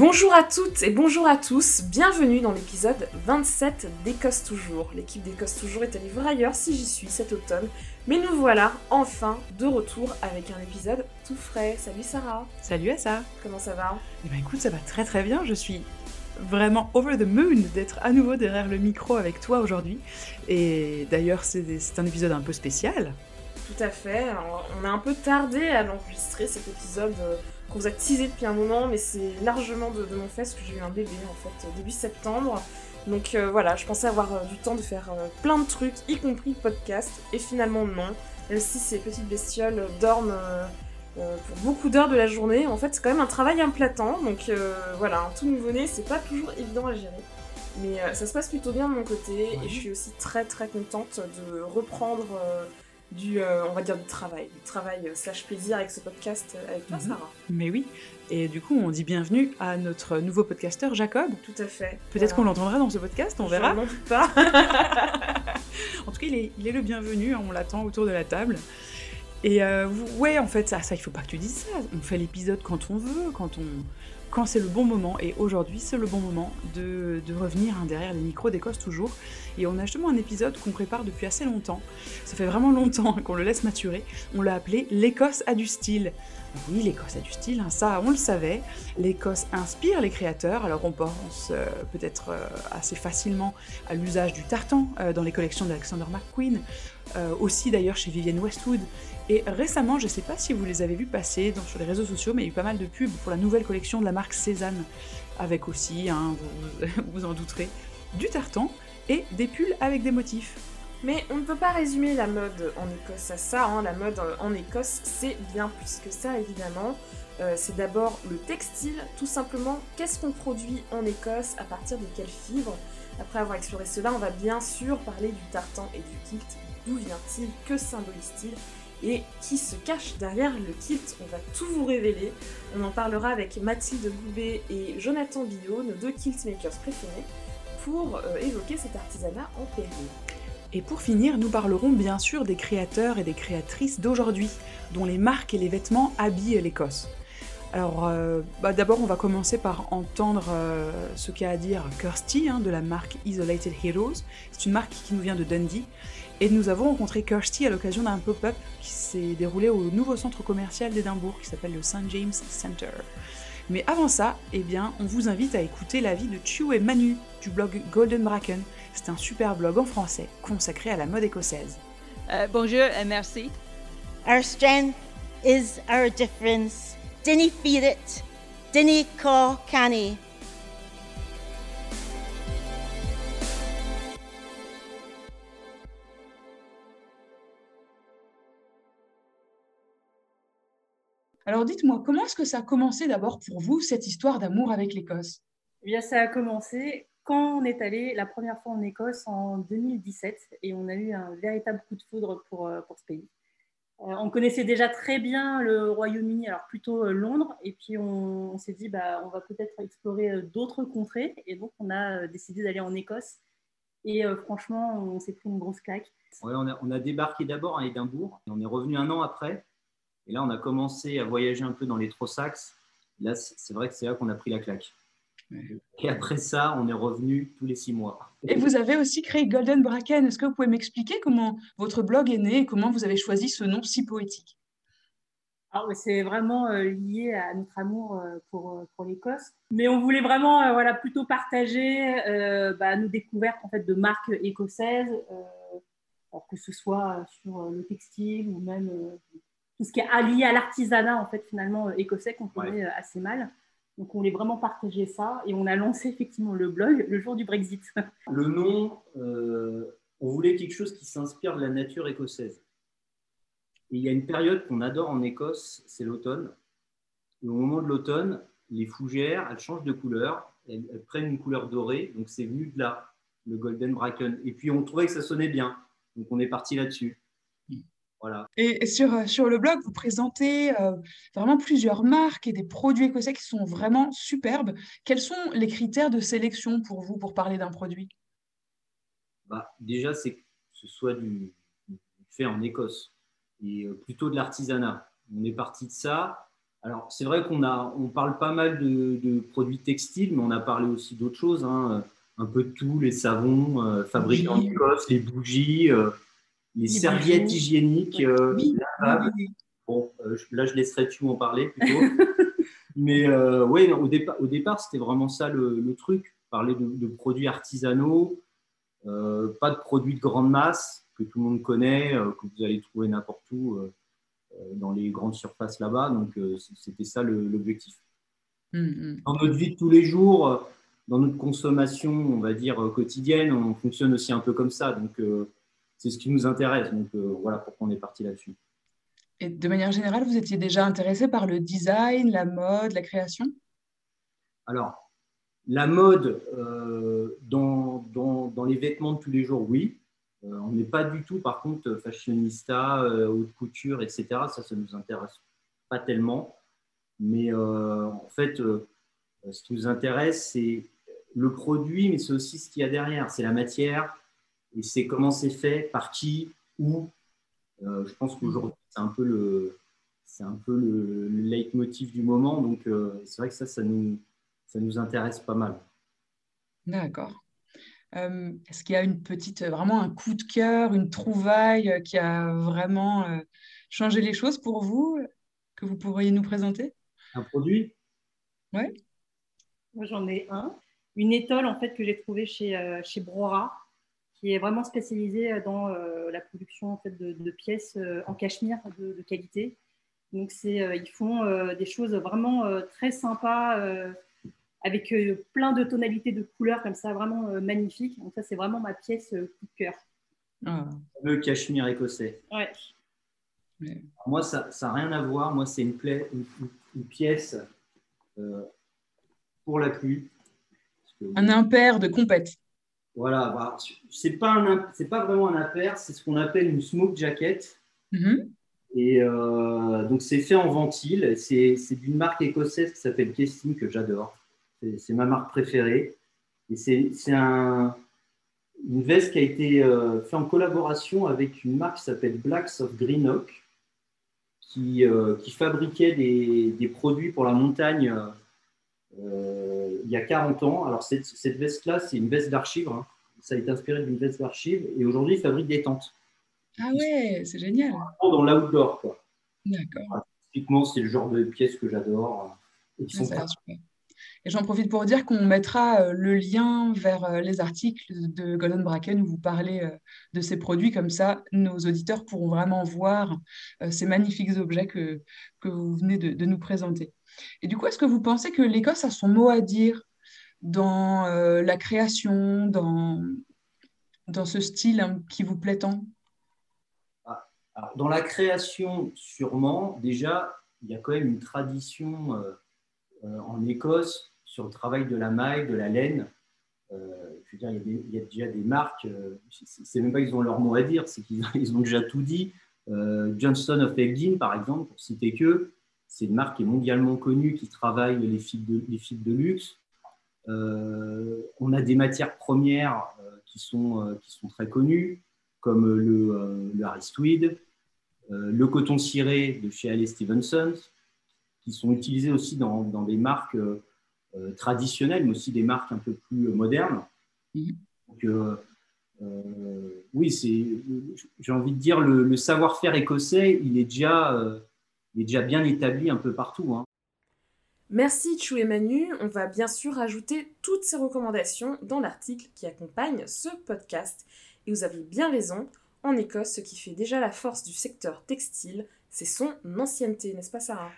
Bonjour à toutes et bonjour à tous, bienvenue dans l'épisode 27 d'Écosse Toujours. L'équipe d'Écosse Toujours est allée voir ailleurs si j'y suis cet automne, mais nous voilà enfin de retour avec un épisode tout frais. Salut Sarah Salut Assa Comment ça va? Eh ben écoute, ça va très très bien, je suis vraiment over the moon d'être à nouveau derrière le micro avec toi aujourd'hui. Et d'ailleurs, c'est un épisode un peu spécial. Tout à fait, on a un peu tardé à l'enregistrer cet épisode euh, qu'on vous a teasé depuis un moment, mais c'est largement de, mon fait parce que j'ai eu un bébé en fait début septembre. Donc euh, voilà, je pensais avoir euh, du temps de faire plein de trucs, y compris podcast, et finalement non. Même si ces petites bestioles dorment pour beaucoup d'heures de la journée, en fait c'est quand même un travail temps, donc voilà, un tout nouveau-né c'est pas toujours évident à gérer. Mais ça se passe plutôt bien de mon côté, et je suis aussi très très contente de reprendre du, euh, on va dire, du travail, du travail euh, slash plaisir avec ce podcast euh, avec toi, mhm. Sarah. Mais oui. Et du coup, on dit bienvenue à notre nouveau podcasteur, Jacob. Tout à fait. Peut-être qu'on l'entendra dans ce podcast, on verra. Je doute pas. en tout cas, il est, il est le bienvenu, hein, on l'attend autour de la table. Et ouais, en fait, ça, ça, il faut pas que tu dises ça. On fait l'épisode quand on veut, quand on, quand c'est le bon moment. Et aujourd'hui, c'est le bon moment de, revenir hein, derrière les micros d'Écosse toujours. Et on a justement un épisode qu'on prépare depuis assez longtemps. Ça fait vraiment longtemps qu'on le laisse maturer. On l'a appelé L'Écosse a du style. Oui, l'Écosse a du style, hein, ça on le savait. L'Écosse inspire les créateurs, alors on pense euh, peut-être euh, assez facilement à l'usage du tartan euh, dans les collections d'Alexander McQueen, aussi d'ailleurs chez Vivienne Westwood. Et récemment, je ne sais pas si vous les avez vus passer sur les réseaux sociaux, mais il y a eu pas mal de pubs pour la nouvelle collection de la marque Cézanne, avec aussi, hein, vous, vous en douterez, du tartan et des pulls avec des motifs. Mais on ne peut pas résumer la mode en Écosse à ça. Hein. La mode en Écosse, c'est bien plus que ça, évidemment. Euh, c'est d'abord le textile, tout simplement. Qu'est-ce qu'on produit en Écosse À partir de quelles fibres Après avoir exploré cela, on va bien sûr parler du tartan et du kilt. D'où vient-il Que symbolise-t-il et qui se cache derrière le kilt. On va tout vous révéler. On en parlera avec Mathilde Goubet et Jonathan Billot, nos deux kilt makers préférés, pour euh, évoquer cet artisanat en péril. Et pour finir, nous parlerons bien sûr des créateurs et des créatrices d'aujourd'hui, dont les marques et les vêtements habillent l'Écosse. Alors, euh, bah, d'abord, on va commencer par entendre euh, ce qu'a à dire Kirsty hein, de la marque Isolated Heroes. C'est une marque qui nous vient de Dundee. Et nous avons rencontré Kirsty à l'occasion d'un pop-up qui s'est déroulé au nouveau centre commercial d'Édimbourg qui s'appelle le St. James Center. Mais avant ça, eh bien, on vous invite à écouter l'avis de Chu et Manu du blog Golden Bracken. C'est un super blog en français consacré à la mode écossaise. Euh, bonjour et merci. Our strength is our difference. Dinny feed it. Dinny call canny. Alors dites-moi, comment est-ce que ça a commencé d'abord pour vous, cette histoire d'amour avec l'Écosse? Eh bien, ça a commencé quand on est allé la première fois en Écosse en 2017 et on a eu un véritable coup de foudre pour, euh, pour ce pays. Euh, on connaissait déjà très bien le Royaume-Uni, alors plutôt euh, Londres, et puis on, s'est dit bah, on va peut-être explorer d'autres contrées, et donc on a décidé d'aller en Écosse. Et franchement, on s'est pris une grosse claque. on, a, on, a, débarqué d'abord à Édimbourg, et on est revenu un an après. Et là, on a commencé à voyager un peu dans les Trossachs. Là, c'est vrai que c'est là qu'on a pris la claque. Et après ça, on est revenu tous les six mois. Et vous avez aussi créé Golden Bracken. Est-ce que vous pouvez m'expliquer comment votre blog est né et comment vous avez choisi ce nom si poétique? C'est vraiment euh, lié à notre amour euh, pour, euh, pour l'Écosse. Mais on voulait vraiment voilà, plutôt partager bah, nos découvertes en fait, de marques écossaises, que ce soit sur le textile ou même tout ce qui est allié à l'artisanat en fait finalement euh, écossais qu'on connaît assez mal. Donc on voulait vraiment partager ça et on a lancé effectivement le blog le jour du Brexit. Le nom, euh, on voulait quelque chose qui s'inspire de la nature écossaise. Il y a une période qu'on adore en Écosse, c'est l'automne. Au moment de l'automne, les fougères, elles changent de couleur, elles, elles prennent une couleur dorée, donc c'est venu de là, le Golden Bracken. Et puis on trouvait que ça sonnait bien, donc on est parti là-dessus. Et sur, euh, sur le blog, vous présentez euh, vraiment plusieurs marques et des produits écossais qui sont vraiment superbes. Quels sont les critères de sélection pour vous pour parler d'un produit? Bah, Déjà, c'est que ce soit du, fait en Écosse et euh, plutôt de l'artisanat. On est parti de ça. Alors, c'est vrai qu'on a, on parle pas mal de, produits textiles, mais on a parlé aussi d'autres choses, hein. un peu de tout, les savons euh, fabriqués en Écosse, les bougies, euh, les, serviettes hygiéniques euh, Bon, là, je laisserai tu en parler plutôt. mais oui, au, départ, au départ, c'était vraiment ça le, truc, parler de, produits artisanaux, pas de produits de grande masse que tout le monde connaît, que vous allez trouver n'importe où euh, dans les grandes surfaces là-bas. Donc, euh, c'était ça l'objectif. Hum, hum. Dans notre vie de tous les jours, euh, dans notre consommation, on va dire, quotidienne, on fonctionne aussi un peu comme ça. Donc, c'est ce qui nous intéresse. Donc, voilà pourquoi on est parti là-dessus. Et de manière générale, vous étiez déjà intéressé par le design, la mode, la création? Alors, la mode dans, dans, dans, les vêtements de tous les jours, oui. Euh, on n'est pas du tout, par contre, fashionista, euh, haute couture, etc. Ça, ça ne nous intéresse pas tellement. Mais euh, en fait, ce qui nous intéresse, c'est le produit, mais c'est aussi ce qu'il y a derrière. C'est la matière et c'est comment c'est fait, par qui, où. je pense qu'aujourd'hui, c'est un peu le, c'est un peu le, leitmotiv du moment. Donc, c'est vrai que ça, ça nous, ça nous intéresse pas mal. D'accord. Euh, est-ce qu'il y a une petite, vraiment un coup de cœur, une trouvaille euh, qui a vraiment euh, changé les choses pour vous, que vous pourriez nous présenter? Un produit? Oui. Moi, j'en ai un. Une étole, en fait, que j'ai trouvée chez, chez Brora, qui est vraiment spécialisée dans la production en fait, de, pièces en cachemire de, qualité. Donc, ils font des choses vraiment très sympas avec euh, plein de tonalités de couleurs comme ça, vraiment euh, magnifique. Donc ça, c'est vraiment ma pièce euh, coup de cœur. Ah. Le cachemire écossais. Ouais. Moi, ça n'a rien à voir. Moi, c'est une, une, pièce pour la pluie. un impair de compète. Voilà, bah, c'est pas, pas vraiment un impair, c'est ce qu'on appelle une smoke jacket. Mm-hmm. Et donc, c'est fait en ventile. C'est d'une marque écossaise qui s'appelle Kesting, que j'adore. C'est ma marque préférée. Et c'est un, une veste qui a été euh, faite en collaboration avec une marque qui s'appelle Blacks of Greenock, qui, euh, qui fabriquait des, des, produits pour la montagne euh, il y a 40 ans. Alors, cette, cette veste-là, c'est une veste d'archives. Hein. Ça a été inspiré d'une veste d'archives. Et aujourd'hui, ils fabriquent des tentes. Ah ouais, c'est génial. Dans l'outdoor, quoi. D'accord. Typiquement, c'est le genre de pièces que j'adore. Et qui sont et j'en profite pour dire qu'on mettra euh, le lien vers euh, les articles de Golden Bracken où vous parlez euh, de ces produits. Comme ça, nos auditeurs pourront vraiment voir ces magnifiques objets que, que vous venez de, nous présenter. Et du coup, est-ce que vous pensez que l'Écosse a son mot à dire dans la création, dans, dans ce style hein, qui vous plaît tant? Ah, Dans la création, sûrement. Déjà, il y a quand même une tradition en Écosse sur le travail de la maille, de la laine. Euh, je veux dire, il y, a déjà des marques, euh, c'est même pas qu'ils ont leur mot à dire, c'est qu'ils ils ont déjà tout dit. Euh, Johnston of Elgin, par exemple, pour citer que, c'est une marque qui est mondialement connue, qui travaille les fils de, luxe. on a des matières premières qui, sont, qui sont très connues, comme le, le Harris Tweed, le coton ciré de chez Alice Stevenson, qui sont utilisés aussi dans, des marques euh, traditionnelles, mais aussi des marques un peu plus euh, modernes. Euh, oui, j'ai envie de dire, le, savoir-faire écossais, il est, déjà, il est déjà bien établi un peu partout. Hein. Merci Chou et Manu. On va bien sûr ajouter toutes ces recommandations dans l'article qui accompagne ce podcast. Et vous avez bien raison, en Écosse, ce qui fait déjà la force du secteur textile, c'est son ancienneté, n'est-ce pas Sarah?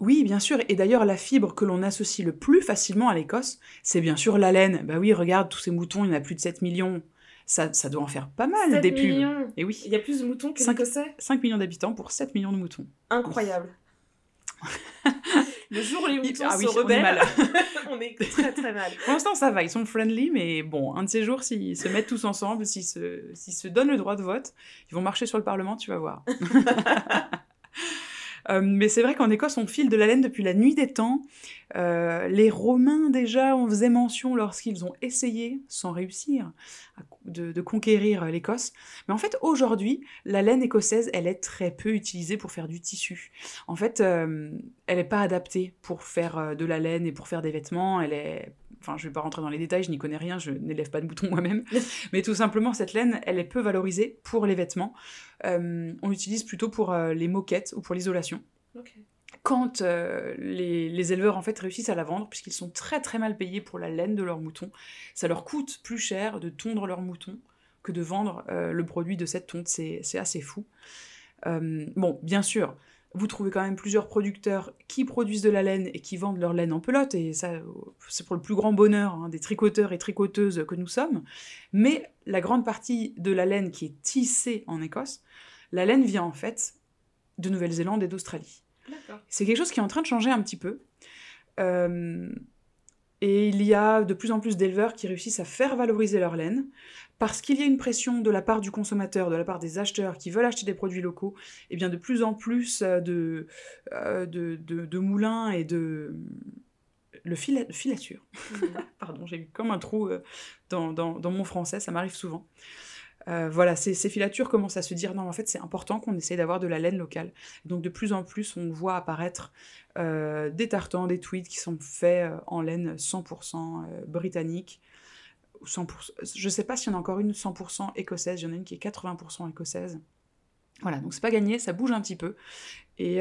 Oui, bien sûr. Et d'ailleurs, la fibre que l'on associe le plus facilement à l'Écosse, c'est bien sûr la laine. Bah oui, regarde, tous ces moutons, il y en a plus de 7 millions. Ça, ça doit en faire pas mal, 7 des millions. Et oui. Il y a plus de moutons que l'Écossais 5 millions d'habitants pour 7 millions de moutons. Incroyable. le jour où les moutons ah se rebellent, on est, très très mal. Pour l'instant, ça va, ils sont friendly, mais bon, un de ces jours, s'ils se mettent tous ensemble, s'ils se, s'ils se donnent le droit de vote, ils vont marcher sur le Parlement, tu vas voir. Euh, mais c'est vrai qu'en Écosse, on file de la laine depuis la nuit des temps. Euh, les Romains déjà en faisaient mention lorsqu'ils ont essayé, sans réussir, de, de conquérir euh, l'Écosse. Mais en fait, aujourd'hui, la laine écossaise, elle est très peu utilisée pour faire du tissu. En fait, euh, elle n'est pas adaptée pour faire de la laine et pour faire des vêtements. Elle est... Enfin, je vais pas rentrer dans les détails, je n'y connais rien, je n'élève pas de boutons moi-même. Mais tout simplement, cette laine, elle est peu valorisée pour les vêtements. Euh, on l'utilise plutôt pour euh, les moquettes ou pour l'isolation quand euh, les, les éleveurs en fait réussissent à la vendre, puisqu'ils sont très très mal payés pour la laine de leurs moutons, ça leur coûte plus cher de tondre leurs moutons que de vendre euh, le produit de cette tonte. C'est c'est assez fou. Euh, bon, bien sûr, vous trouvez quand même plusieurs producteurs qui produisent de la laine et qui vendent leur laine en pelote, et ça, c'est pour le plus grand bonheur hein, des tricoteurs et tricoteuses que nous sommes. Mais la grande partie de la laine qui est tissée en Écosse, la laine vient en fait de Nouvelle-Zélande et d'Australie. C'est quelque chose qui est en train de changer un petit peu. Euh, et il y a de plus en plus d'éleveurs qui réussissent à faire valoriser leur laine parce qu'il y a une pression de la part du consommateur, de la part des acheteurs qui veulent acheter des produits locaux. Et bien de plus en plus euh, de, euh, de, de- de moulins et de le fila- filature. Pardon, j'ai eu comme un trou euh, dans, dans- dans mon français, ça m'arrive souvent. Euh, voilà, ces, filatures commencent à se dire non, en fait, c'est important qu'on essaye d'avoir de la laine locale. Donc, de plus en plus, on voit apparaître euh, des tartans, des tweeds qui sont faits euh, en laine 100% euh, britannique. ou 100%, je sais pas s'il y en a encore une 100% écossaise, il y en a une qui est 80% écossaise. Voilà, donc c'est pas gagné, ça bouge un petit peu. Et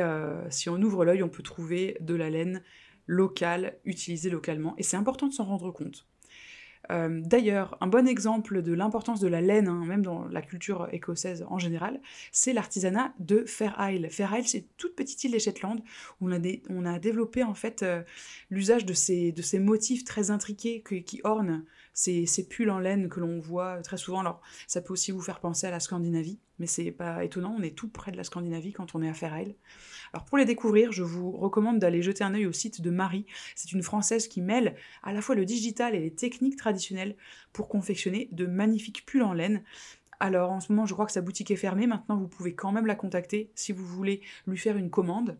si on ouvre l'œil, on peut trouver de la laine locale, utilisée localement. Et c'est important de s'en rendre compte. Euh, D'ailleurs, un bon exemple de l'importance de la laine, hein, même dans la culture écossaise en général, c'est l'artisanat de Fair Isle. Fair Isle, c'est toute petite île des Shetland où on a, développé en fait euh, l'usage de ces, motifs très intriqués qui ornent ces, pulls en laine que l'on voit très souvent. Alors, ça peut aussi vous faire penser à la Scandinavie, mais c'est pas étonnant, on est tout près de la Scandinavie quand on est à Fair Isle. Alors, pour les découvrir, je vous recommande d'aller jeter un œil au site de Marie. C'est une Française qui mêle à la fois le digital et les techniques traditionnelles pour confectionner de magnifiques pulls en laine. Alors en ce moment, je crois que sa boutique est fermée. Maintenant, vous pouvez quand même la contacter si vous voulez lui faire une commande.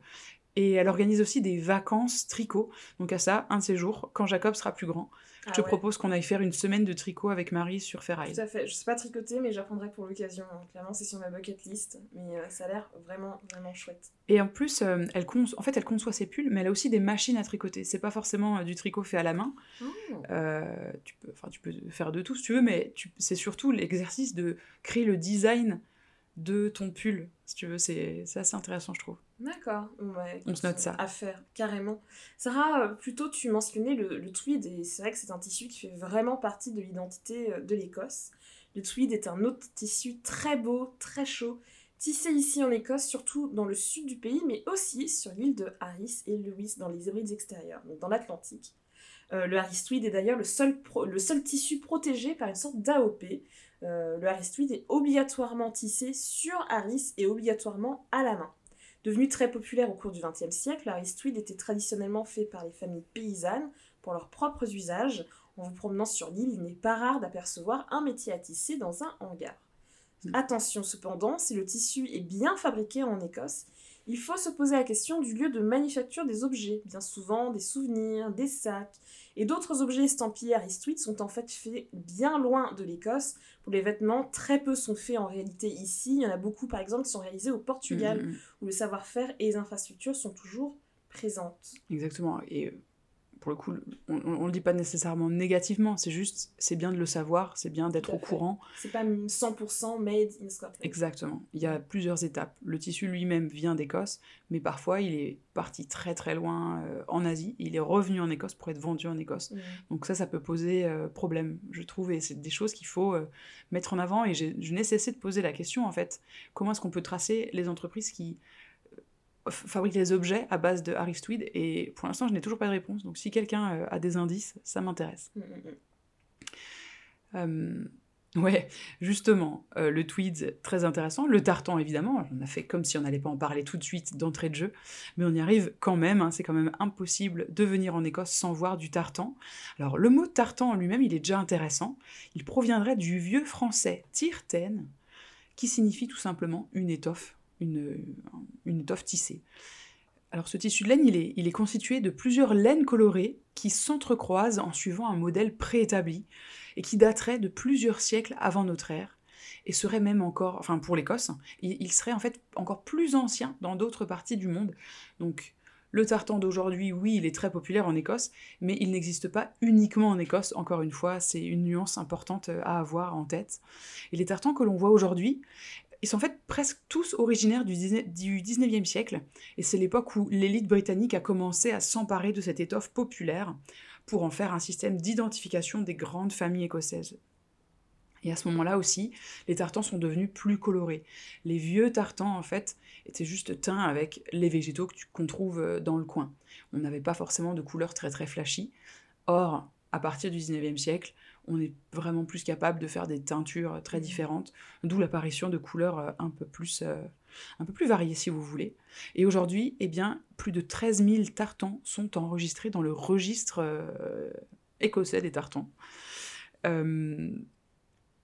Et elle organise aussi des vacances tricot. Donc à ça, un de ces jours, quand Jacob sera plus grand, je Ah te ouais. propose qu'on aille faire une semaine de tricot avec Marie sur Ferraille. Tout à fait. Je sais pas tricoter, mais j'apprendrai pour l'occasion. hein. Clairement, c'est sur ma bucket list. Mais euh, ça a l'air vraiment, vraiment chouette. Et en plus, euh, elle conço- en fait, elle conçoit ses pulls, mais elle a aussi des machines à tricoter. C'est pas forcément euh, du tricot fait à la main. Oh. Tu, peux, enfin, tu peux faire de tout si tu veux, mais tu- c'est surtout l'exercice de créer le design de ton pull, si tu veux. C'est c'est assez intéressant, je trouve. D'accord. Ouais, On se note ça. À faire, carrément. Sarah, euh, plutôt tu mentionnais le, le tweed, et c'est vrai que c'est un tissu qui fait vraiment partie de l'identité euh, de l'Écosse. Le tweed est un autre tissu très beau, très chaud, tissé ici en Écosse, surtout dans le sud du pays, mais aussi sur l'île de Harris et Lewis, dans les Hébrides extérieures, donc dans l'Atlantique. Euh, le Harris Tweed est d'ailleurs le seul, pro- le seul tissu protégé par une sorte d'AOP. Euh, le Harris Tweed est obligatoirement tissé sur Harris et obligatoirement à la main. Devenu très populaire au cours du XXe siècle, le Harris Tweed était traditionnellement fait par les familles paysannes pour leurs propres usages. En vous promenant sur l'île, il n'est pas rare d'apercevoir un métier à tisser dans un hangar. Mm. Attention cependant, si le tissu est bien fabriqué en Écosse, il faut se poser la question du lieu de manufacture des objets. Bien souvent, des souvenirs, des sacs et d'autres objets estampillés Harris Tweed sont en fait faits bien loin de l'Écosse. Pour les vêtements, très peu sont faits en réalité ici. Il y en a beaucoup par exemple qui sont réalisés au Portugal Mm, mm, mm. où le savoir-faire et les infrastructures sont toujours présentes. Exactement. Et euh, pour le coup, on ne le dit pas nécessairement négativement, c'est juste, c'est bien de le savoir, c'est bien d'être au courant. C'est pas 100% made in Scotland. Exactement. Il y a plusieurs étapes. Le tissu lui-même vient d'Écosse, mais parfois il est parti très très loin euh, en Asie. Il est revenu en Écosse pour être vendu en Écosse. Mm. Donc ça, ça peut poser euh, problème, je trouve, et c'est des choses qu'il faut euh, mettre en avant. Et je n'ai cessé de poser la question, en fait, comment est-ce qu'on peut tracer les entreprises qui f- fabriquent les objets à base de Harris Tweed Et pour l'instant, je n'ai toujours pas de réponse. Donc si quelqu'un euh, a des indices, ça m'intéresse. Mm, mm, mm. Euh, ouais, justement, euh, le tweed, très intéressant. Le tartan, évidemment, on a fait comme si on n'allait pas en parler tout de suite d'entrée de jeu, mais on y arrive quand même. hein, c'est quand même impossible de venir en Écosse sans voir du tartan. Alors, le mot tartan en lui-même, il est déjà intéressant. Il proviendrait du vieux français tirten, qui signifie tout simplement une étoffe, une, une étoffe tissée. Alors ce tissu de laine, il est, il est constitué de plusieurs laines colorées qui s'entrecroisent en suivant un modèle préétabli et qui daterait de plusieurs siècles avant notre ère et serait même encore, enfin pour l'Écosse, il, il serait en fait encore plus ancien dans d'autres parties du monde. Donc le tartan d'aujourd'hui, oui, il est très populaire en Écosse, mais il n'existe pas uniquement en Écosse, encore une fois, c'est une nuance importante à avoir en tête. Et les tartans que l'on voit aujourd'hui, ils sont en fait presque tous originaires du 19e siècle, et c'est l'époque où l'élite britannique a commencé à s'emparer de cette étoffe populaire pour en faire un système d'identification des grandes familles écossaises. Et à ce moment-là aussi, les tartans sont devenus plus colorés. Les vieux tartans, en fait, étaient juste teints avec les végétaux qu'on trouve euh, dans le coin. On n'avait pas forcément de couleurs très très flashy. Or, à partir du 19e siècle, on est vraiment plus capable de faire des teintures très différentes, d'où l'apparition de couleurs euh, un peu plus, euh, un peu plus variées si vous voulez. Et aujourd'hui, eh bien, plus de 13 000 tartans sont enregistrés dans le registre écossais des tartans.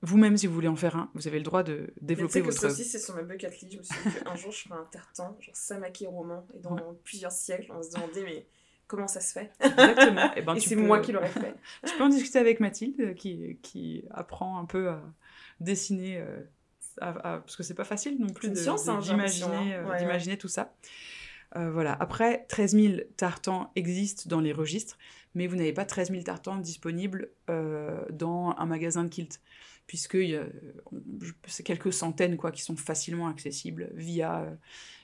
Vous-même, si vous voulez en faire un, vous avez le droit de développer votre... votre... Ça aussi, c'est sur ma bucket list. Je me suis dit qu'un jour, je ferai un tartan, genre Samaki roman. Et dans plusieurs siècles, on va se demander, mais comment ça se fait Exactement. Eh ben, Et, c'est moi qui l'aurais fait. tu peux en discuter avec Mathilde, qui, qui apprend un peu à dessiner... Euh, parce que c'est pas facile non plus hein, d'imaginer euh, d'imaginer tout ça. Euh, voilà. Après, 13 000 tartans existent dans les registres, mais vous n'avez pas 13 000 tartans disponibles dans un magasin de kilt puisque c'est quelques centaines quoi, qui sont facilement accessibles via,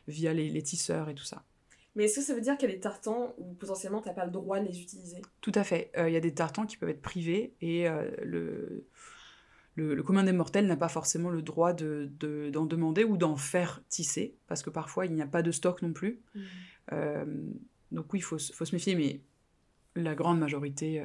via les, tisseurs et tout ça. Mais est-ce que ça veut dire qu'il y a des tartans où potentiellement tu n'as pas le droit de les utiliser? Tout à fait. Euh, il y a des tartans qui peuvent être privés et euh, le, le, commun des mortels n'a pas forcément le droit d'en de, d'en demander ou d'en faire tisser, parce que parfois il n'y a pas de stock non plus. Mmh. Euh, donc oui, il faut, faut, se méfier, mais la grande majorité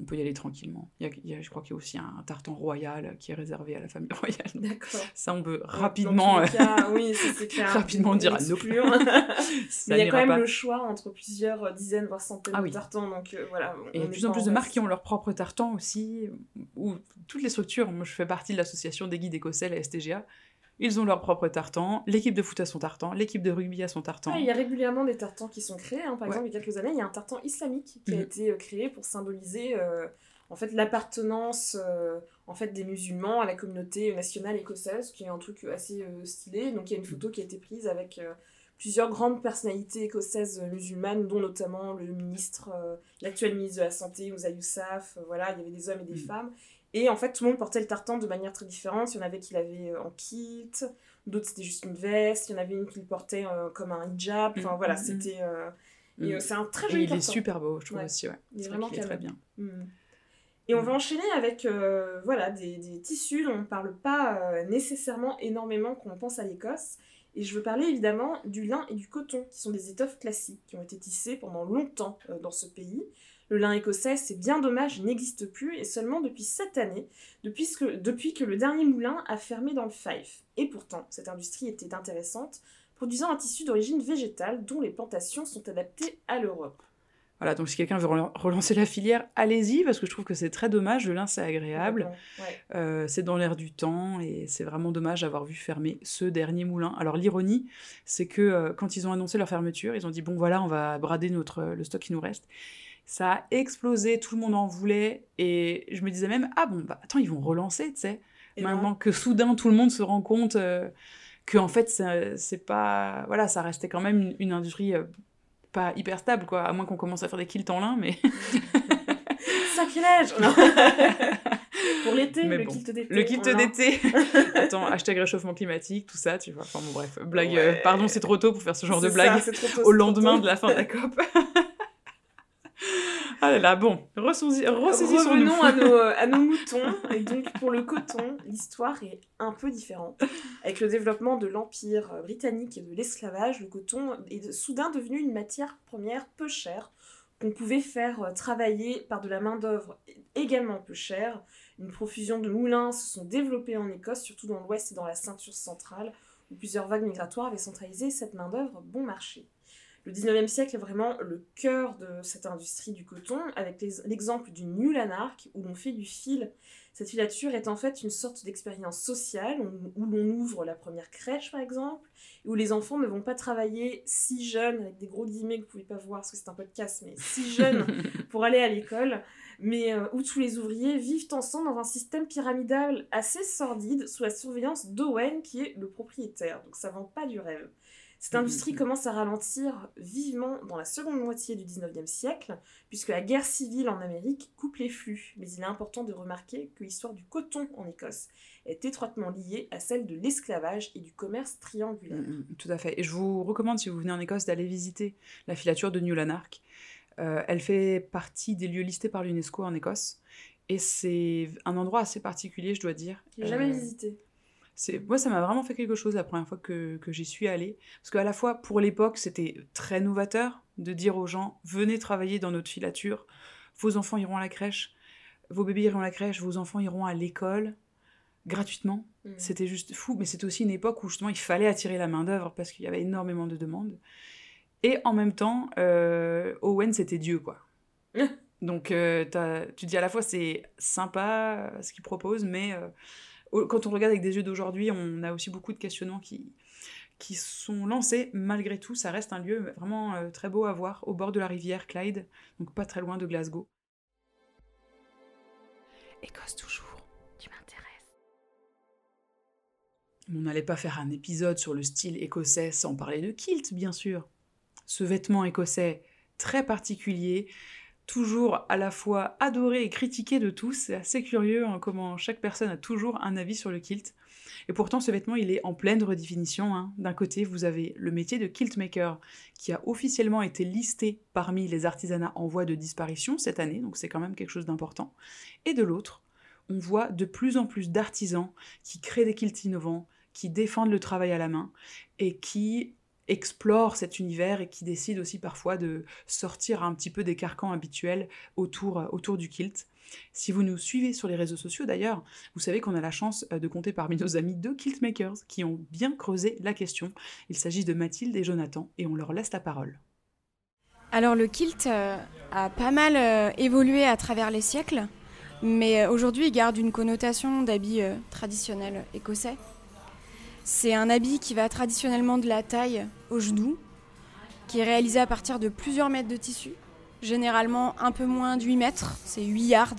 on peut y aller tranquillement. Il y a, je crois qu'il y a aussi un, tartan royal qui est réservé à la famille royale. D'accord. Ça, on peut rapidement, cas, oui, clair, rapidement dire à nos Mais il y a quand même le choix entre plusieurs dizaines, voire centaines ah de tartans. Donc, euh, voilà, Et il y a de plus en plus de marques qui ont leur propre tartan aussi, ou toutes les structures. Moi, je fais partie de l'association des guides écossais, la STGA. Ils ont leur propre tartan, l'équipe de foot a son tartan, l'équipe de rugby a son tartan. il y a régulièrement des tartans qui sont créés. Hein. Par exemple, il y a quelques années, il y a un tartan islamique qui a mhm. été euh, créé pour symboliser euh, en fait l'appartenance euh, en fait des musulmans à la communauté nationale écossaise, qui est un truc assez stylé. Donc il y a une photo qui a été prise avec plusieurs grandes personnalités écossaises musulmanes, dont notamment le ministre, l'actuel ministre de la Santé, Ouza Youssaf. voilà, il y avait des hommes et des mhm. femmes. Et en fait, tout le monde portait le tartan de manière très différente. Il y en avait qui l'avaient euh, en kit, d'autres c'était juste une veste, il y en avait une qui le portait euh, comme un hijab. Enfin voilà, mm, mm, mm. c'était. Euh, c'est un très joli et Il est super beau, je trouve aussi, ouais. Il est vraiment très bien. Et on va enchaîner avec voilà, des, des, tissus dont on ne parle pas nécessairement énormément quand on pense à l'Écosse. Et je veux parler évidemment du lin et du coton, qui sont des étoffes classiques, qui ont été tissées pendant longtemps dans ce pays. Le lin écossais, c'est bien dommage, n'existe plus, et seulement depuis cette année, depuis que, depuis que le dernier moulin a fermé dans le Fife. Et pourtant, cette industrie était intéressante, produisant un tissu d'origine végétale dont les plantations sont adaptées à l'Europe. Voilà, donc si quelqu'un veut relancer la filière, allez-y, parce que je trouve que c'est très dommage. Le lin, c'est agréable, euh, c'est dans l'air du temps, et c'est vraiment dommage d'avoir vu fermer ce dernier moulin. Alors l'ironie, c'est que euh, quand ils ont annoncé leur fermeture, ils ont dit, bon voilà, on va brader notre, le stock qui nous reste. Ça a explosé, tout le monde en voulait. Et je me disais même, ah bon, bah attends, ils vont relancer, tu sais. Maintenant que soudain tout le monde se rend compte euh, que en fait, c'est pas. Voilà, ça restait quand même une, industrie euh, pas hyper stable, quoi. À moins qu'on commence à faire des kilts en lin, mais. Sacrilège Pour l'été, le kilt d'été. Le kilt d'été. Attends, hashtag réchauffement climatique, tout ça, tu vois. Enfin bon, bref, blague. Euh, pardon, c'est trop tôt pour faire ce genre de blague au lendemain de la fin de la COP. Ah là là, bon, revenons à nos, à nos moutons. Et donc, pour le coton, l'histoire est un peu différente. Avec le développement de l'Empire britannique et de l'esclavage, le coton est soudain devenu une matière première peu chère qu'on pouvait faire travailler par de la main-d'œuvre également peu chère. Une profusion de moulins se sont développés en Écosse, surtout dans l'ouest et dans la ceinture centrale, où plusieurs vagues migratoires avaient centralisé cette main-d'œuvre bon marché. Le 19e siècle est vraiment le cœur de cette industrie du coton, avec l'exemple du New Lanark, où l'on fait du fil. Cette filature est en fait une sorte d'expérience sociale, où, l'on ouvre la première crèche par exemple, et où les enfants ne vont pas travailler si jeunes, avec des gros guillemets que vous pouvez pas voir parce que c'est un podcast, mais si jeunes pour aller à l'école, mais euh, où tous les ouvriers vivent ensemble dans un système pyramidal assez sordide sous la surveillance d'Owen qui est le propriétaire. Donc ça vend pas du rêve. Cette mm, industrie mm, mm. commence à ralentir vivement dans la seconde moitié du 19e siècle, puisque la guerre civile en Amérique coupe les flux. Mais il est important de remarquer que l'histoire du coton en Écosse est étroitement liée à celle de l'esclavage et du commerce triangulaire. tout à fait. Et je vous recommande, si vous venez en Écosse, d'aller visiter la filature de New Lanark. Euh, elle fait partie des lieux listés par l'UNESCO en Écosse. Et c'est un endroit assez particulier, je dois dire. J'ai jamais euh, visité moi ça m'a vraiment fait quelque chose la première fois que, j'y suis allée. Parce qu'à la fois pour l'époque c'était très novateur de dire aux gens venez travailler dans notre filature vos enfants iront à la crèche vos bébés iront à la crèche vos enfants iront à l'école gratuitement. Mmh. c'était juste fou mais c'était aussi une époque où justement il fallait attirer la main d'œuvre parce qu'il y avait énormément de demandes. Et en même temps euh, Owen c'était Dieu quoi. Donc euh, tu dis à la fois c'est sympa ce qu'il propose mais euh, quand on regarde avec des yeux d'aujourd'hui, on a aussi beaucoup de questionnements qui, qui sont lancés. Malgré tout, ça reste un lieu vraiment euh, très beau à voir, au bord de la rivière Clyde, donc pas très loin de Glasgow. Écosse toujours, tu m'intéresses. On n'allait pas faire un épisode sur le style écossais sans parler de kilt, bien sûr. Ce vêtement écossais très particulier, toujours à la fois adoré et critiqué de tous. C'est assez curieux hein, comment chaque personne a toujours un avis sur le kilt. Et pourtant, ce vêtement, il est en pleine redéfinition. Hein. D'un côté, vous avez le métier de kiltmaker, qui a officiellement été listé parmi les artisanats en voie de disparition cette année, donc c'est quand même quelque chose d'important. Et de l'autre, on voit de plus en plus d'artisans qui créent des kilts innovants, qui défendent le travail à la main et qui explore cet univers et qui décide aussi parfois de sortir un petit peu des carcans habituels autour, euh, autour du kilt. Si vous nous suivez sur les réseaux sociaux d'ailleurs, vous savez qu'on a la chance euh, de compter parmi nos amis deux kiltmakers qui ont bien creusé la question. Il s'agit de Mathilde et Jonathan et on leur laisse la parole. Alors le kilt euh, a pas mal évolué à travers les siècles, mais aujourd'hui il garde une connotation d'habit traditionnel écossais. C'est un habit qui va traditionnellement de la taille au genou, qui est réalisé à partir de plusieurs mètres de tissu, généralement un peu moins de 8 mètres, c'est 8 yards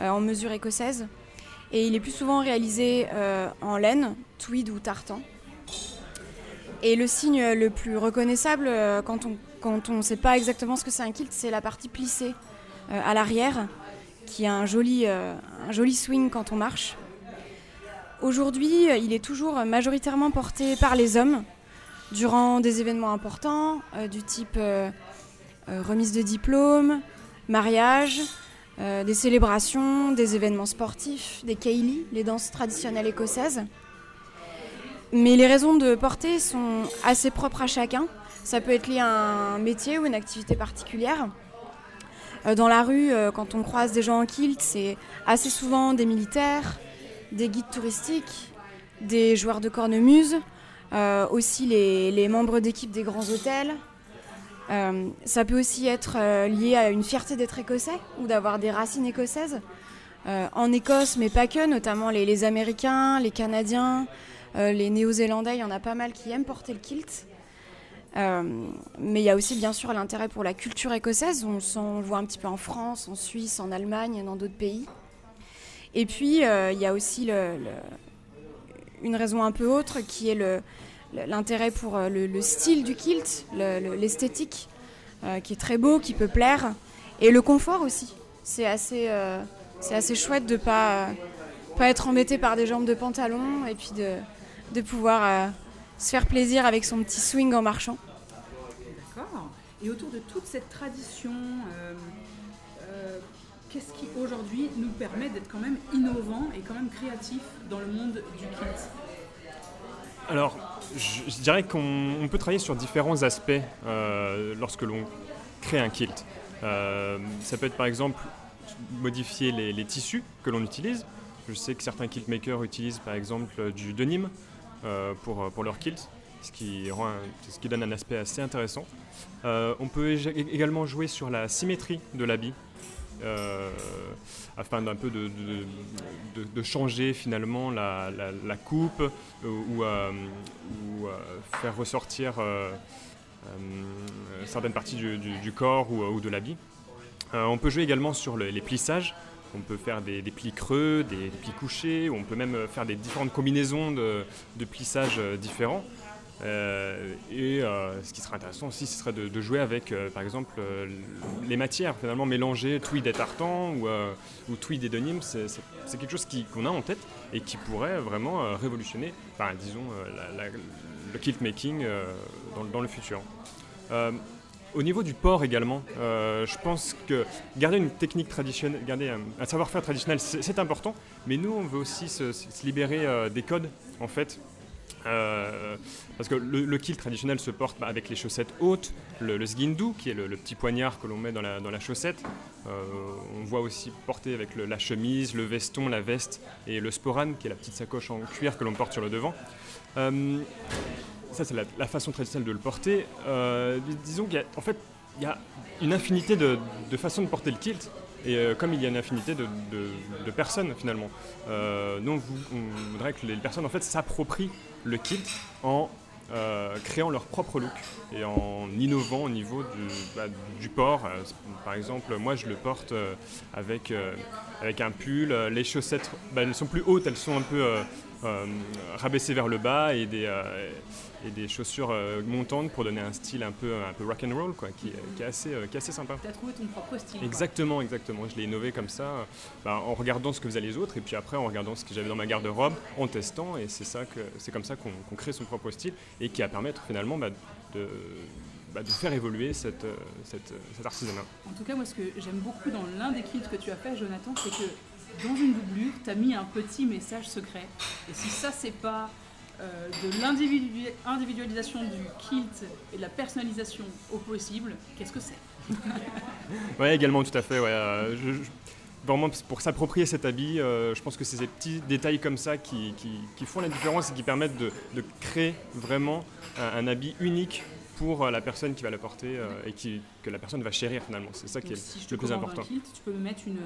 euh, en mesure écossaise. Et il est plus souvent réalisé euh, en laine, tweed ou tartan. Et le signe le plus reconnaissable euh, quand on ne sait pas exactement ce que c'est un kilt, c'est la partie plissée à l'arrière, qui a un joli swing quand on marche. Aujourd'hui, il est toujours majoritairement porté par les hommes durant des événements importants euh, du type euh, euh, remise de diplôme, mariage, des célébrations, des événements sportifs, des keili, les danses traditionnelles écossaises. Mais les raisons de porter sont assez propres à chacun. Ça peut être lié à un métier ou une activité particulière. Dans la rue, quand on croise des gens en kilt, c'est assez souvent des militaires, des guides touristiques, des joueurs de cornemuse, euh, aussi les, membres d'équipe des grands hôtels. Euh, ça peut aussi être euh, lié à une fierté d'être écossais ou d'avoir des racines écossaises. en Écosse, mais pas que, notamment les, Américains, les Canadiens, les Néo-Zélandais, il y en a pas mal qui aiment porter le kilt. mais il y a aussi bien sûr l'intérêt pour la culture écossaise. On, on, le voit un petit peu en France, en Suisse, en Allemagne et dans d'autres pays. Et puis, euh, il y a aussi une raison un peu autre qui est l'intérêt pour euh, le, style du kilt, l'esthétique, euh, qui est très beau, qui peut plaire, et le confort aussi. C'est assez, assez chouette de ne pas, pas être embêté par des jambes de pantalon et puis de, de pouvoir se faire plaisir avec son petit swing en marchant. D'accord. Et autour de toute cette tradition, qu'est-ce qui aujourd'hui nous permet d'être quand même innovant et quand même créatif dans le monde du kilt Alors, je, dirais qu'on peut travailler sur différents aspects euh, lorsque l'on crée un kilt. Euh, ça peut être par exemple modifier les, tissus que l'on utilise. Je sais que certains kilt makers utilisent par exemple du denim euh, pour, pour leur kilt. ce qui donne un aspect assez intéressant. on peut également jouer sur la symétrie de l'habit. Afin d'un peu de, de, changer finalement la, coupe ou, ou faire ressortir certaines parties du, corps ou, de l'habit. on peut jouer également sur les plissages. On peut faire des, plis creux, des, plis couchés, ou on peut même faire des différentes combinaisons de, plissage euh, différents. Euh, et euh, ce qui serait intéressant aussi, ce serait de, jouer avec, par exemple, les matières, finalement mélanger tweed et tartan ou, tweed et denim. C'est quelque chose qu'on a en tête et qui pourrait vraiment révolutionner, disons, le kilt making dans, le futur. Au niveau du port également, euh, je pense que garder une technique traditionnelle, garder un, savoir-faire traditionnel, c'est important, mais nous, on veut aussi se, libérer euh, des codes, en fait. Euh, parce que le, kill traditionnel se porte bah, avec les chaussettes hautes, le, le sgindu, qui est le, petit poignard que l'on met dans la, dans la chaussette. on voit aussi porter avec la chemise, le veston, la veste et le sporan, qui est la petite sacoche en cuir que l'on porte sur le devant ça c'est la, façon traditionnelle de le porter. Euh, disons qu'en fait, il y a une infinité de, façons de porter le kilt. Et euh, comme il y a une infinité de, personnes finalement, euh, nous on, voudrait que les personnes en fait s'approprient le kilt en créant leur propre look et en innovant au niveau du, bah, port. par exemple, moi je le porte avec, avec un pull. Les chaussettes, bah, elles sont plus hautes, elles sont un peu rabaissées vers le bas et des, et des chaussures euh, montantes pour donner un style un peu, un peu rock and roll, quoi, qui, est assez, euh, qui est assez sympa. Tu as trouvé ton propre style. Exactement, exactement. Je l'ai innové comme ça, bah, en regardant ce que faisaient les autres, et puis après en regardant ce que j'avais dans ma garde-robe, en testant, et c'est ça que c'est comme ça qu'on crée son propre style et qui va permettre finalement bah, de bah, de faire évoluer cette, euh, cette, cet artisanat. En tout cas, moi, ce que j'aime beaucoup dans l'un des kits que tu as fait, Jonathan, c'est que dans une doublure, tu as mis un petit message secret. Et si ça, c'est pas euh, de l'individualisation du kilt et de la personnalisation au possible, qu'est-ce que c'est Oui, également, tout à fait. Ouais. Euh, vraiment, pour s'approprier cet habit, euh, je pense que c'est ces petits détails comme ça qui, qui, font la différence et qui permettent de, de créer vraiment un, habit unique pour la personne qui va le porter et qui, que la personne va chérir finalement. C'est ça qui est le plus important. tu peux me mettre une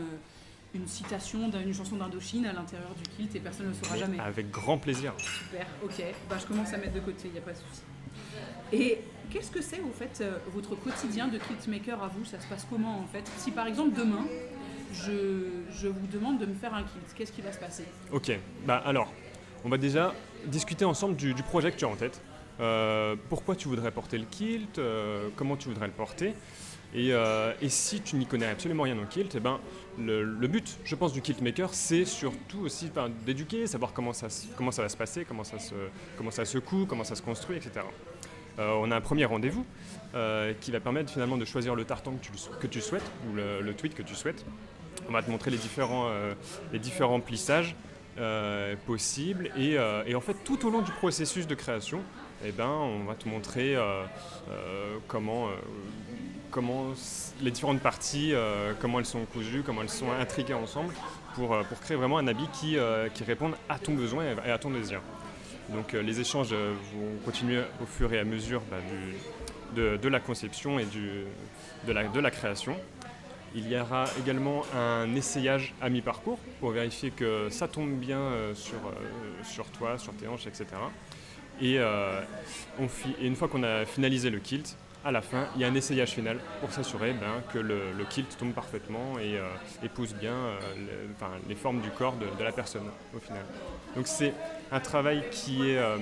une citation d'une chanson d'Indochine à l'intérieur du kilt et personne ne le saura jamais. Avec grand plaisir. Super, ok. Bah, je commence à mettre de côté, il n'y a pas de souci. Et qu'est-ce que c'est, au fait, euh, votre quotidien de kiltmaker à vous? Ça se passe comment, en fait? Si, par exemple, demain, je, je, vous demande de me faire un kilt, qu'est-ce qui va se passer? Ok, bah alors, on va déjà discuter ensemble du, projet que tu as en tête. Euh, pourquoi tu voudrais porter le kilt? Euh, Comment tu voudrais le porter? Euh, et, si tu n'y connais absolument rien en kilt, eh ben, le, but, je pense, du kilt maker, c'est surtout aussi d'éduquer, savoir comment ça, comment ça va se passer, comment ça se, comment ça se coud, comment ça se construit, etc. Euh, on a un premier rendez-vous euh, qui va permettre finalement de choisir le tartan que tu, que tu souhaites ou le, tweet que tu souhaites. On va te montrer les différents, les différents plissages possibles et, et, en fait tout au long du processus de création, eh ben, on va te montrer comment comment les différentes parties, euh, comment elles sont cousues, comment elles sont intriguées ensemble pour, euh, pour créer vraiment un habit qui, euh, qui réponde à ton besoin et à ton désir. Donc les échanges vont continuer au fur et à mesure bah, de, la conception et du, de, la, de la création. Il y aura également un essayage à mi-parcours pour vérifier que ça tombe bien sur, sur toi, sur tes hanches, etc. Et, et une fois qu'on a finalisé le kilt, à la fin, il y a un essayage final pour s'assurer ben, que le, kilt tombe parfaitement et euh, épouse bien euh, les formes du corps de, la personne au final. Donc c'est un travail qui est, euh,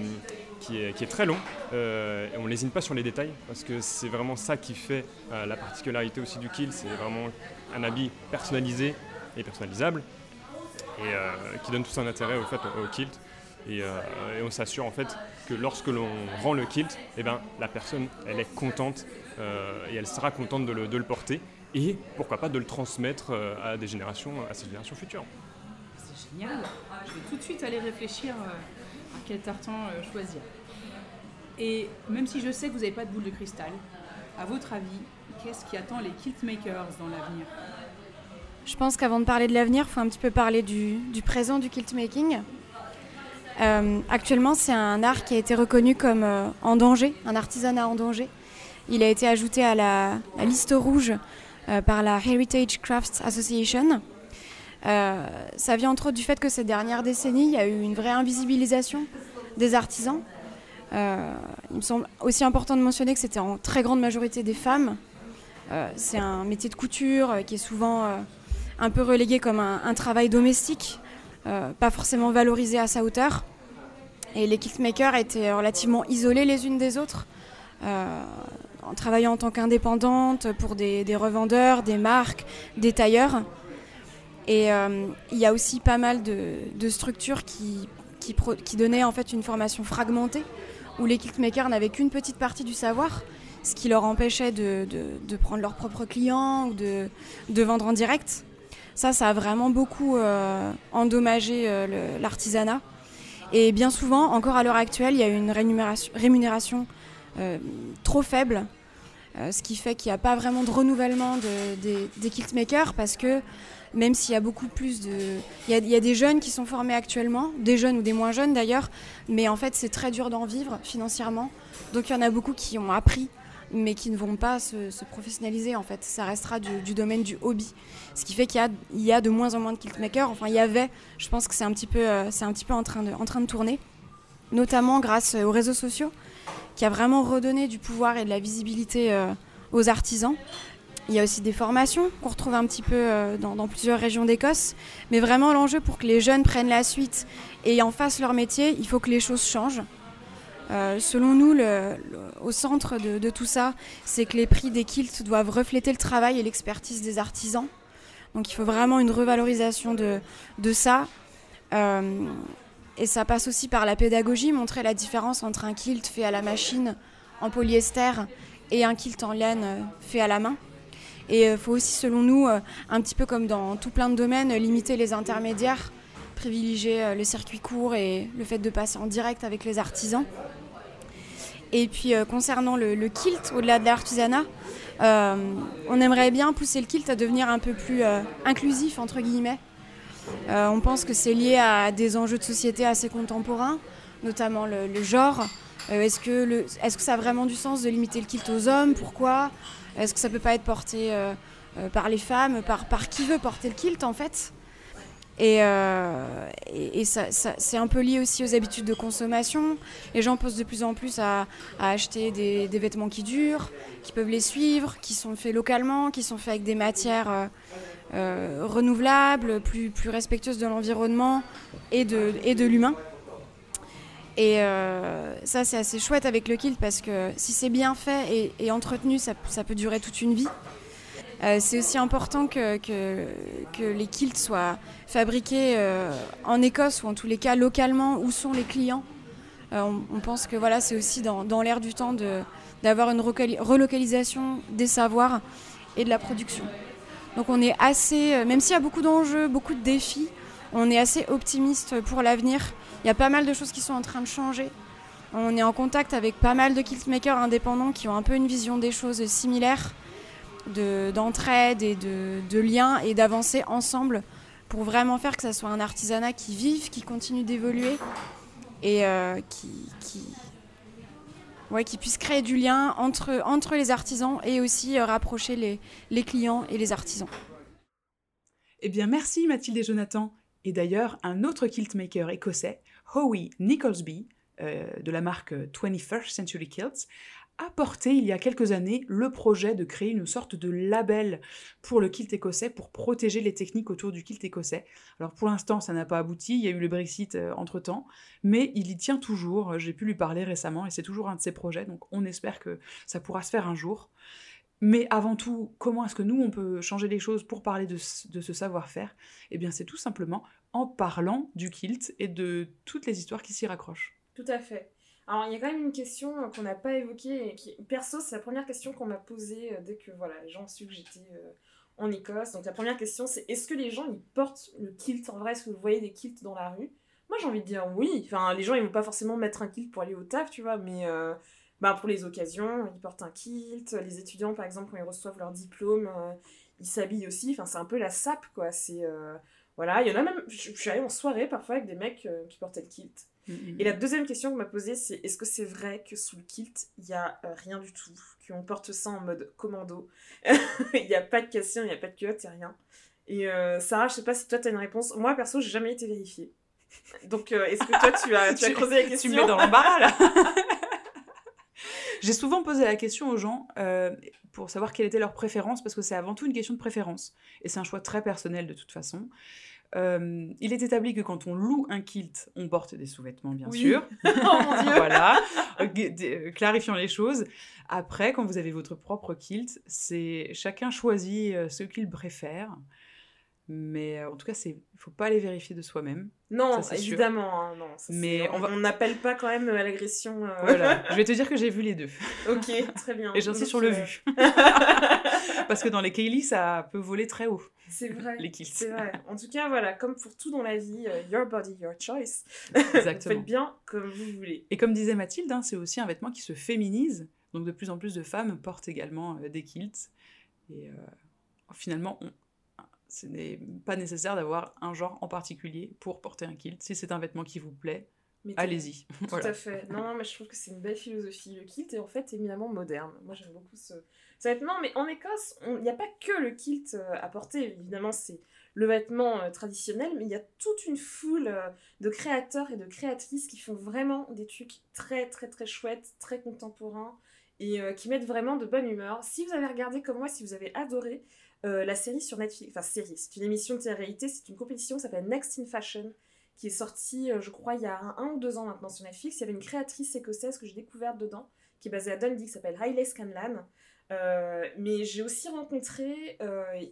qui est, très long et on lésine pas sur les détails parce que c'est vraiment ça qui fait la particularité aussi du kilt, c'est vraiment un habit personnalisé et personnalisable et qui donne tout son intérêt au, fait, au kilt. Et on s'assure en fait que lorsque l'on rend le kilt, eh ben, la personne elle est contente euh, et elle sera contente de le, porter et pourquoi pas de le transmettre euh, à des générations, à ces générations futures. C'est génial. Je vais tout de suite aller réfléchir euh, à quel tartan choisir. Et même si je sais que vous n'avez pas de boule de cristal, à votre avis, qu'est-ce qui attend les kilt makers dans l'avenir? Je pense qu'avant de parler de l'avenir, il faut un petit peu parler du, du présent du kilt making. Euh, actuellement, c'est un art qui a été reconnu comme euh, en danger, un artisanat en danger. Il a été ajouté à la, liste rouge euh, par la Heritage Crafts Association. Ça vient entre autres du fait que ces dernières décennies, il y a eu une vraie invisibilisation des artisans. Il me semble aussi important de mentionner que c'était en très grande majorité des femmes. C'est un métier de couture qui est souvent un peu relégué comme un, travail domestique, pas forcément valorisé à sa hauteur. Et les kiltmakers étaient relativement isolées les unes des autres, euh, en travaillant en tant qu'indépendantes pour des, revendeurs, des marques, des tailleurs. Et euh, il y a aussi pas mal de, structures qui, qui, qui donnaient en fait une formation fragmentée, où les kiltmakers n'avaient qu'une petite partie du savoir, ce qui leur empêchait de, prendre leurs propres clients ou de vendre en direct. Ça, ça a vraiment beaucoup euh, endommagé euh, l'artisanat. Et bien souvent, encore à l'heure actuelle, il y a une rémunération, euh, trop faible, ce qui fait qu'il n'y a pas vraiment de renouvellement de- des, kiltmakers parce que même s'il y a beaucoup plus de... Il y a des jeunes qui sont formés actuellement, des jeunes ou des moins jeunes d'ailleurs, mais en fait c'est très dur d'en vivre financièrement. Donc il y en a beaucoup qui ont appris, mais qui ne vont pas se, se professionnaliser en fait. Ça restera du, domaine du hobby. Ce qui fait qu'il y a, de moins en moins de kiltmakers. Enfin il y avait, je pense que c'est un petit peu, euh, un petit peu en, train de, en train de tourner, notamment grâce aux réseaux sociaux, qui a vraiment redonné du pouvoir et de la visibilité euh, aux artisans. Il y a aussi des formations qu'on retrouve un petit peu euh, dans, dans plusieurs régions d'Écosse. Mais vraiment, l'enjeu pour que les jeunes prennent la suite et en fassent leur métier, il faut que les choses changent. Euh, selon nous, au centre de, tout ça, c'est que les prix des kilts doivent refléter le travail et l'expertise des artisans. Donc il faut vraiment une revalorisation de, de ça. Euh, et ça passe aussi par la pédagogie, montrer la différence entre un kilt fait à la machine en polyester et un kilt en laine euh, fait à la main. Et il faut aussi, selon nous, euh, un petit peu comme dans tout plein de domaines, limiter les intermédiaires, privilégier euh, le circuit court et le fait de passer en direct avec les artisans. Et puis euh, concernant le, le kilt, au-delà de l'artisanat, euh, on aimerait bien pousser le kilt à devenir un peu plus inclusif, entre guillemets. On pense que c'est lié à des enjeux de société assez contemporains, notamment le, genre. Est-ce, que est-ce que ça a vraiment du sens de limiter le kilt aux hommes? Pourquoi? Est-ce que ça peut pas être porté par les femmes, par, par qui veut porter le kilt en fait? Et, euh, ça, c'est un peu lié aussi aux habitudes de consommation. Les gens posent de plus en plus à, acheter des, vêtements qui durent, qui peuvent les suivre, qui sont faits localement, qui sont faits avec des matières euh, euh, renouvelables, plus, respectueuses de l'environnement et de, l'humain. Et ça, c'est assez chouette avec le kilt parce que si c'est bien fait et, et entretenu, ça peut durer toute une vie. Euh, c'est aussi important que, les kilts soient fabriqués euh, en Écosse ou en tous les cas localement où sont les clients. Euh, on, pense que voilà, c'est aussi dans, dans l'air du temps d'avoir une relocalisation des savoirs et de la production. Donc on est assez, même s'il y a beaucoup d'enjeux, beaucoup de défis, on est assez optimiste pour l'avenir. Il y a pas mal de choses qui sont en train de changer. On est en contact avec pas mal de kiltmakers indépendants qui ont un peu une vision des choses d'entraide et de, de liens et d'avancer ensemble pour vraiment faire que ça soit un artisanat qui vive, qui continue d'évoluer et euh, qui, qui, ouais, qui puisse créer du lien entre, entre les artisans et aussi euh, rapprocher les, les clients et les artisans. Eh bien, merci Mathilde et Jonathan. Et d'ailleurs, un autre kiltmaker écossais, Howie Nicholsby, euh, de la marque 21st Century Kilts, il y a quelques années le projet de créer une sorte de label pour le kilt écossais pour protéger les techniques autour du kilt écossais. Alors pour l'instant, ça n'a pas abouti, il y a eu le Brexit euh, entre-temps, mais il y tient toujours, j'ai pu lui parler récemment et c'est toujours un de ses projets, donc on espère que ça pourra se faire un jour. Mais avant tout, comment est-ce que nous, on peut changer les choses pour parler de ce savoir-faire? Eh bien, c'est tout simplement en parlant du kilt et de toutes les histoires qui s'y raccrochent. Tout à fait. Alors, il y a quand même une question euh, qu'on n'a pas évoquée et qui, perso, c'est la première question qu'on m'a posée euh, dès que voilà, les gens ont su que j'étais euh, en Écosse. Donc, la première question, c'est est-ce que les gens ils portent le kilt en vrai? Est-ce que vous voyez des kilts dans la rue? Moi, j'ai envie de dire oui. Enfin, les gens ils vont pas forcément mettre un kilt pour aller au taf, tu vois, mais euh, bah, pour les occasions, ils portent un kilt. Les étudiants, par exemple, quand ils reçoivent leur diplôme, ils s'habillent aussi. Enfin, c'est un peu la sape, quoi. C'est. voilà, il y en a même. Je suis allée en soirée parfois avec des mecs qui portaient le kilt. Mhm. Et la deuxième question qu'on m'a posée, c'est est-ce que c'est vrai que sous le kilt, il n'y a euh, rien du tout Qu'on porte ça en mode commando? Il n'y a pas de question, il n'y a pas de culotte, il n'y a rien. Et euh, Sarah, je sais pas si toi tu as une réponse. Moi, perso, j'ai jamais été vérifiée. Donc, euh, est-ce que toi, tu as, tu as Tu- creusé la Tu question? me mets dans l'embarras là. J'ai souvent posé la question aux gens euh, pour savoir quelle était leur préférence, parce que c'est avant tout une question de préférence. Et c'est un choix très personnel de toute façon. Euh, il est établi que quand on loue un kilt, on porte des sous-vêtements, bien Oui. sûr. Oh mon dieu voilà, euh, clarifiant les choses. Après, quand vous avez votre propre kilt, c'est chacun choisit euh, ce qu'il préfère. Mais euh, en tout cas, c'est il faut pas aller vérifier de soi-même. Non, Ça, évidemment, hein, non. ça, Mais on va- n'appelle pas quand même à l'agression. euh, Voilà, je vais te dire que j'ai vu les deux. ok, très bien. Et j'insiste sur le euh, vu. Parce que dans les Kaylee, ça peut voler très haut, C'est vrai. les kilts. C'est vrai. En tout cas, voilà, comme pour tout dans la vie, euh, your body, your choice. Exactement. Faites bien comme vous voulez. Et comme disait Mathilde, hein, c'est aussi un vêtement qui se féminise. Donc de plus en plus de femmes portent également euh, des kilts. Et euh, finalement, on- ce n'est pas nécessaire d'avoir un genre en particulier pour porter un kilt. Si c'est un vêtement qui vous plaît, allez-y. Tout Voilà. à fait. Non, mais je trouve que c'est une belle philosophie. Le kilt est en fait éminemment moderne. Moi, j'aime beaucoup ce, ce vêtement. Mais en Écosse, il n'y a pas que le kilt euh, à porter. Évidemment, c'est le vêtement euh, traditionnel, mais il y a toute une foule euh, de créateurs et de créatrices qui font vraiment des trucs très, très, très chouettes, très contemporains et qui mettent vraiment de bonne humeur. Si vous avez regardé comme moi, si vous avez adoré euh, la série sur Netflix, enfin série, c'est une émission de télé-réalité, c'est une compétition qui s'appelle Next in Fashion qui est sortie, euh, je crois, il y a un, ou deux ans maintenant sur Netflix. Il y avait une créatrice écossaise que j'ai découverte dedans, qui est basée à Dundee, qui s'appelle Riley Scanlan. Euh, mais j'ai aussi rencontré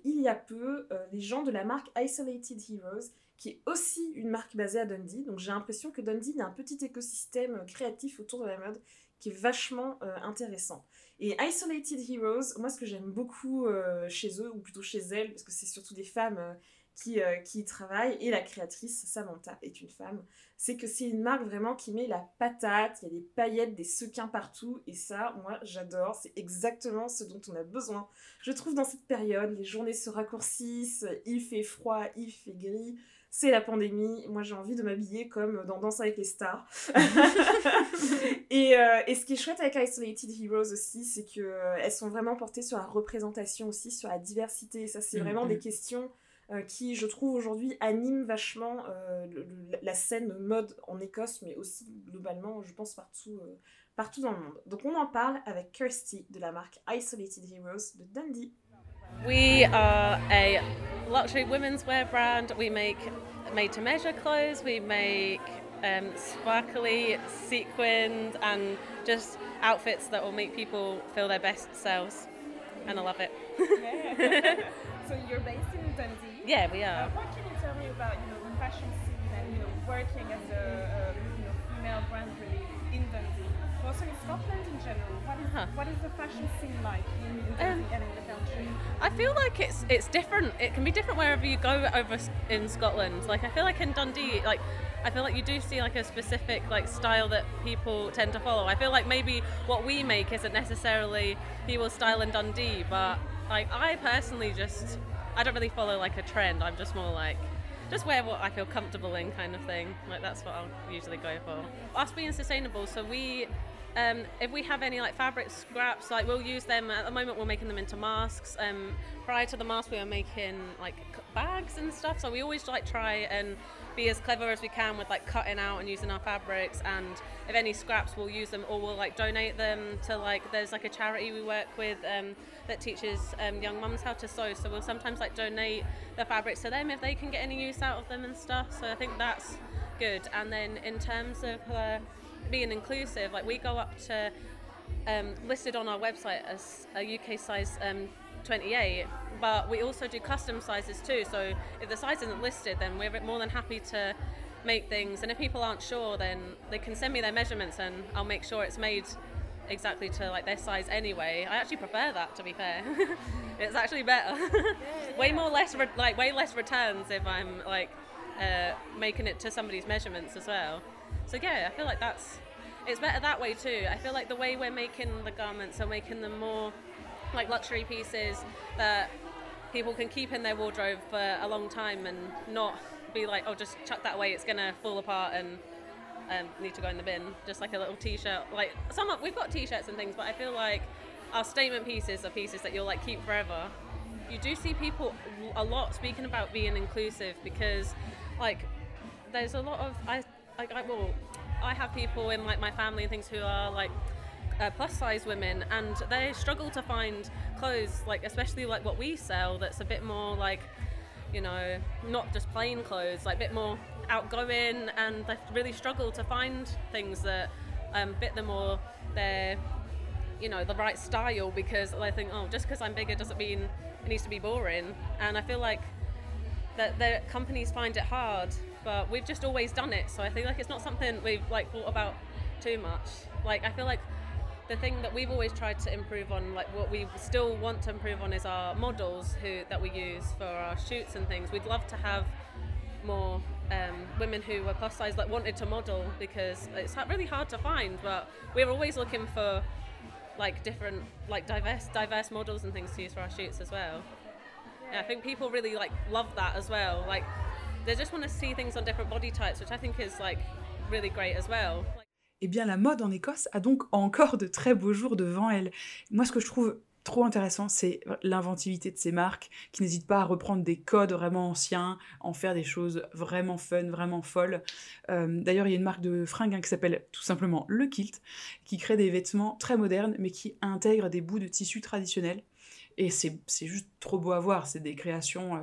il y a peu les gens de la marque Isolated Heroes, qui est aussi une marque basée à Dundee. Donc j'ai l'impression que Dundee, il y a un petit écosystème créatif autour de la mode qui est vachement intéressant. Et Isolated Heroes, moi ce que j'aime beaucoup euh, chez eux, ou plutôt chez elles, parce que c'est surtout des femmes euh, qui, euh, qui travaillent, et la créatrice, Samantha, est une femme, c'est que c'est une marque vraiment qui met la patate, il y a des paillettes, des sequins partout, et ça, moi, j'adore, c'est exactement ce dont on a besoin. Je trouve dans cette période, les journées se raccourcissent, il fait froid, il fait gris, c'est la pandémie, moi j'ai envie de m'habiller comme dans Danse avec les stars. et, euh, et ce qui est chouette avec Isolated Heroes aussi, c'est qu'elles sont vraiment portées sur la représentation aussi, sur la diversité, et ça c'est Mhm. vraiment des questions euh, qui, je trouve, aujourd'hui animent vachement euh, le- le- la scène mode en Écosse, mais aussi globalement, je pense, partout, euh, partout dans le monde. Donc on en parle avec Kirsty de la marque Isolated Heroes de Dundee. We are a luxury women's wear brand. We make made to measure clothes. We make um, sparkly, sequined, and just outfits that will make people feel their best selves. And I love it. So you're based in Dundee. Yeah, we Uh, are. what can you tell me about you know the fashion scene and you know working as a, a you know female brand really in Dundee? Also in Scotland in general. What is Huh. what is the fashion scene like in, Um, and in the country? I feel like it's it's different. It can be different wherever you go over in Scotland. Like I feel like in Dundee, like I feel like you do see like a specific like style that people tend to follow. I feel like maybe what we make isn't necessarily people's style in Dundee, but like I personally just I don't really follow like a trend. I'm just more like just wear what I feel comfortable in kind of thing. Like that's what I'll usually go for. Us being sustainable, so we um, if we have any like fabric scraps, like we'll use them. At the moment, we're making them into masks. Um, prior to the mask, we were making like bags and stuff. So we always like try and be as clever as we can with like cutting out and using our fabrics. And if any scraps, we'll use them or we'll like donate them to like there's like a charity we work with um, that teaches um, young mums how to sew. So we'll sometimes like donate the fabrics to them if they can get any use out of them and stuff. So I think that's good. And then in terms of uh, being inclusive, like we go up to um, listed on our website as a UK size um, 28, but we also do custom sizes too. So if the size isn't listed, then we're more than happy to make things. And if people aren't sure, then they can send me their measurements, and I'll make sure it's made exactly to like their size anyway. I actually prefer that to be fair. it's actually better. way more less re- like way less returns if I'm like uh, making it to somebody's measurements as well. So yeah, I feel like that's it's better that way too. I feel like the way we're making the garments are making them more like luxury pieces that people can keep in their wardrobe for a long time and not be like, oh, just chuck that away, it's gonna fall apart and um, need to go in the bin. Just like a little t-shirt. Like some of we've got t-shirts and things, but I feel like our statement pieces are pieces that you'll like keep forever. You do see people a lot speaking about being inclusive because, like, there's a lot of I like I well, I have people in like my family and things who are like uh, plus size women and they struggle to find clothes like especially like what we sell that's a bit more like you know not just plain clothes like a bit more outgoing and they really struggle to find things that um, fit them or their you know the right style because they think oh just because i'm bigger doesn't mean it needs to be boring. And i feel like that the companies find it hard but we've just always done it. So i feel like it's not something we've like thought about too much. Like i feel like the thing that we've always tried to improve on like what we still want to improve on is our models who that we use for our shoots and things. We'd love to have more um, women who were plus size like wanted to model because it's really hard to find but we're always looking for like different like diverse diverse models and things to use for our shoots as well yeah, I think people really like love that as well like they just want to see things on different body types which I think is like really great as well Eh bien, la mode en Écosse a donc encore de très beaux jours devant elle. Moi, ce que je trouve trop intéressant, c'est l'inventivité de ces marques qui n'hésitent pas à reprendre des codes vraiment anciens, en faire des choses vraiment fun, vraiment folles. Euh, D'ailleurs, il y a une marque de fringues hein, qui s'appelle tout simplement Le Kilt, qui crée des vêtements très modernes, mais qui intègrent des bouts de tissu traditionnels. Et c'est juste trop beau à voir, c'est des créations... Euh,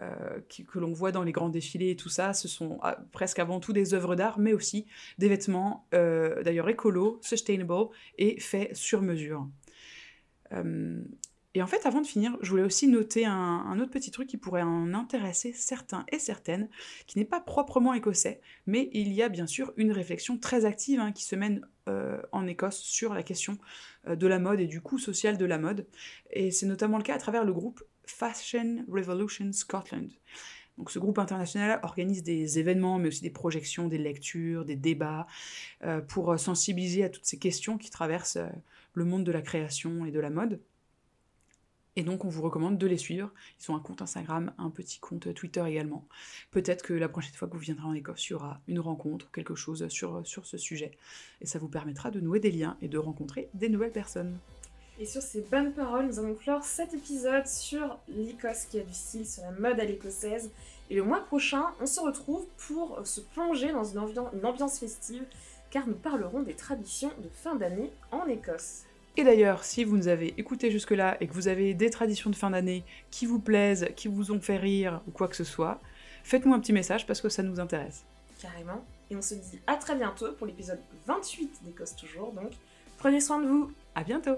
euh, que l'on voit dans les grands défilés et tout ça, ce sont ah, presque avant tout des œuvres d'art, mais aussi des vêtements, euh, d'ailleurs écolo, sustainable et faits sur mesure. Et en fait, avant de finir, je voulais aussi noter un, autre petit truc qui pourrait en intéresser certains et certaines, qui n'est pas proprement écossais, mais il y a bien sûr une réflexion très active hein, qui se mène en Écosse sur la question euh, de la mode et du coût social de la mode. Et c'est notamment le cas à travers le groupe Fashion Revolution Scotland. Donc ce groupe international organise des événements, mais aussi des projections, des lectures, des débats, euh, pour sensibiliser à toutes ces questions qui traversent euh, le monde de la création et de la mode. Et donc on vous recommande de les suivre. Ils ont un compte Instagram, un petit compte Twitter également. Peut-être que la prochaine fois que vous viendrez en Écosse, il y aura une rencontre quelque chose sur, sur ce sujet. Et ça vous permettra de nouer des liens et de rencontrer des nouvelles personnes. Et sur ces bonnes paroles, nous allons clore cet épisode sur l'Écosse qui a du style, sur la mode à l'écossaise. Et le mois prochain, on se retrouve pour se plonger dans une ambiance festive, car nous parlerons des traditions de fin d'année en Écosse. Et d'ailleurs, si vous nous avez écouté jusque-là et que vous avez des traditions de fin d'année qui vous plaisent, qui vous ont fait rire ou quoi que ce soit, faites-nous un petit message parce que ça nous intéresse. Carrément. Et on se dit à très bientôt pour l'épisode 28 d'Écosse toujours, donc prenez soin de vous. À bientôt